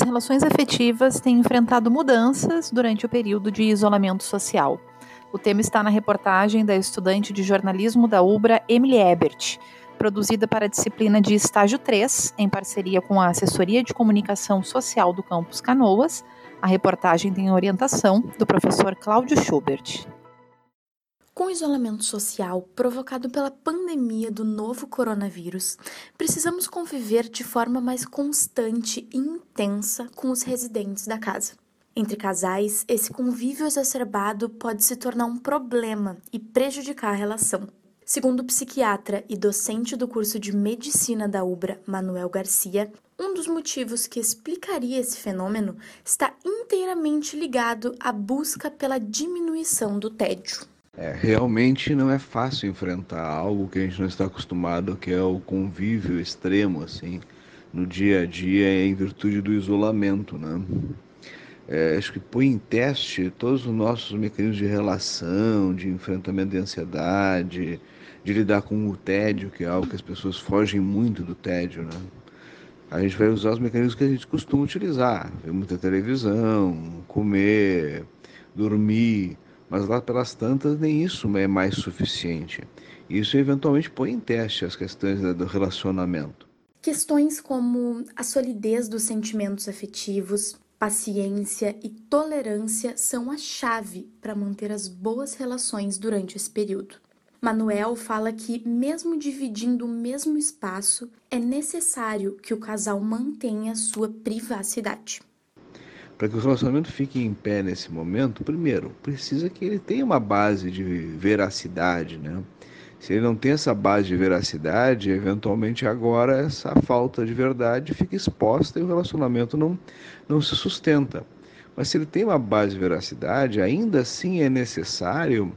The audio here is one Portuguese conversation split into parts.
relações afetivas têm enfrentado mudanças durante o período de isolamento social. O tema está na reportagem da estudante de jornalismo da UBRA, Emily Ebert, produzida para a disciplina de estágio 3, em parceria com a Assessoria de Comunicação Social do Campus Canoas. A reportagem tem orientação do professor Cláudio Schubert. Com o isolamento social provocado pela pandemia do novo coronavírus, precisamos conviver de forma mais constante e intensa com os residentes da casa. Entre casais, esse convívio exacerbado pode se tornar um problema e prejudicar a relação. Segundo o psiquiatra e docente do curso de medicina da UBRA, Manuel Garcia, um dos motivos que explicaria esse fenômeno está inteiramente ligado à busca pela diminuição do tédio. É, realmente não é fácil enfrentar algo que a gente não está acostumado, que é o convívio extremo, assim, no dia a dia, em virtude do isolamento, né? É, acho que põe em teste todos os nossos mecanismos de relação, de enfrentamento de ansiedade, de lidar com o tédio, que é algo que as pessoas fogem muito do tédio, né? A gente vai usar os mecanismos que a gente costuma utilizar, ver muita televisão, comer, dormir, mas lá pelas tantas nem isso é mais suficiente. Isso eventualmente põe em teste as questões do relacionamento. Questões como a solidez dos sentimentos afetivos, paciência e tolerância são a chave para manter as boas relações durante esse período. Manuel fala que, mesmo dividindo o mesmo espaço, é necessário que o casal mantenha sua privacidade. Para que o relacionamento fique em pé nesse momento, primeiro, precisa que ele tenha uma base de veracidade, né? Se ele não tem essa base de veracidade, eventualmente agora essa falta de verdade fica exposta e o relacionamento não, não se sustenta. Mas se ele tem uma base de veracidade, ainda assim é necessário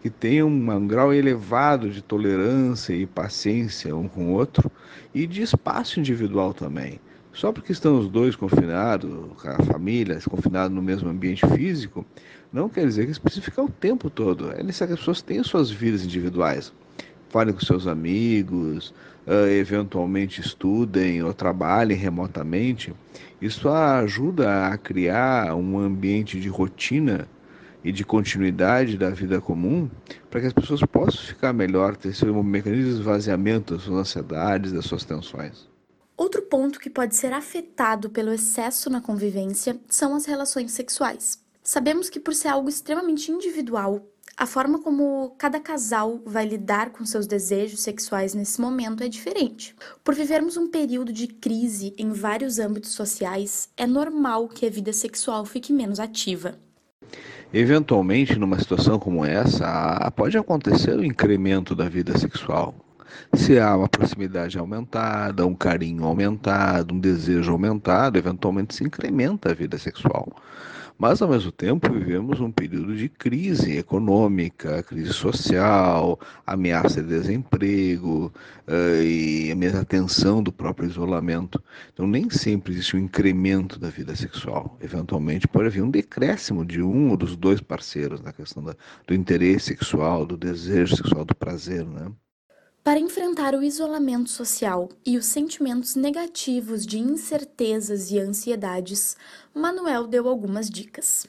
que tenha um grau elevado de tolerância e paciência um com o outro e de espaço individual também. Só porque estão os dois confinados, a família confinada no mesmo ambiente físico, não quer dizer que eles precisam ficar o tempo todo. É necessário que as pessoas tenham suas vidas individuais. Falem com seus amigos, uh, eventualmente estudem ou trabalhem remotamente. Isso ajuda a criar um ambiente de rotina e de continuidade da vida comum para que as pessoas possam ficar melhor, ter seu mecanismo de esvaziamento das suas ansiedades, das suas tensões. Outro ponto que pode ser afetado pelo excesso na convivência são as relações sexuais. Sabemos que, por ser algo extremamente individual, a forma como cada casal vai lidar com seus desejos sexuais nesse momento é diferente. Por vivermos um período de crise em vários âmbitos sociais, é normal que a vida sexual fique menos ativa. Eventualmente, numa situação como essa, pode acontecer o incremento da vida sexual se há uma proximidade aumentada, um carinho aumentado, um desejo aumentado, eventualmente se incrementa a vida sexual. Mas, ao mesmo tempo, vivemos um período de crise econômica, crise social, ameaça de desemprego uh, e a mesma tensão do próprio isolamento. Então, nem sempre existe um incremento da vida sexual. Eventualmente, pode haver um decréscimo de um ou dos dois parceiros na questão da, do interesse sexual, do desejo sexual, do prazer, né? Para enfrentar o isolamento social e os sentimentos negativos de incertezas e ansiedades, Manuel deu algumas dicas.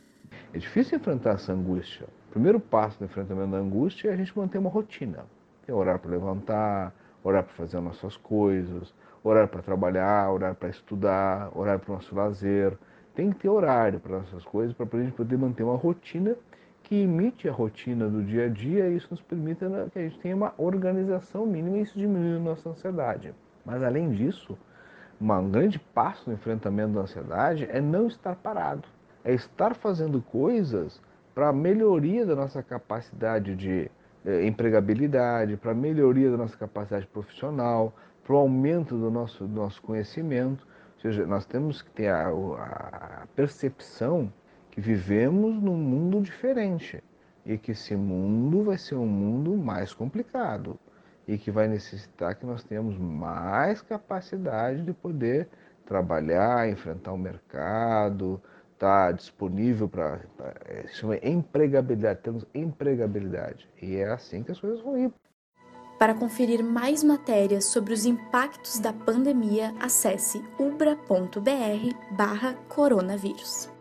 É difícil enfrentar essa angústia. O primeiro passo no enfrentamento da angústia é a gente manter uma rotina. Tem horário para levantar, horário para fazer as nossas coisas, horário para trabalhar, horário para estudar, horário para o nosso lazer. Tem que ter horário para nossas coisas para a gente poder manter uma rotina que imite a rotina do dia a dia e isso nos permite que a gente tenha uma organização mínima e isso diminui a nossa ansiedade. Mas além disso, um grande passo no enfrentamento da ansiedade é não estar parado, é estar fazendo coisas para a melhoria da nossa capacidade de eh, empregabilidade, para a melhoria da nossa capacidade profissional, para o aumento do nosso, do nosso conhecimento. Ou seja, nós temos que ter a, a percepção que vivemos num mundo diferente e que esse mundo vai ser um mundo mais complicado e que vai necessitar que nós tenhamos mais capacidade de poder trabalhar, enfrentar o mercado, estar tá disponível para chama empregabilidade, temos empregabilidade e é assim que as coisas vão ir. Para conferir mais matérias sobre os impactos da pandemia, acesse ubra.br/coronavírus.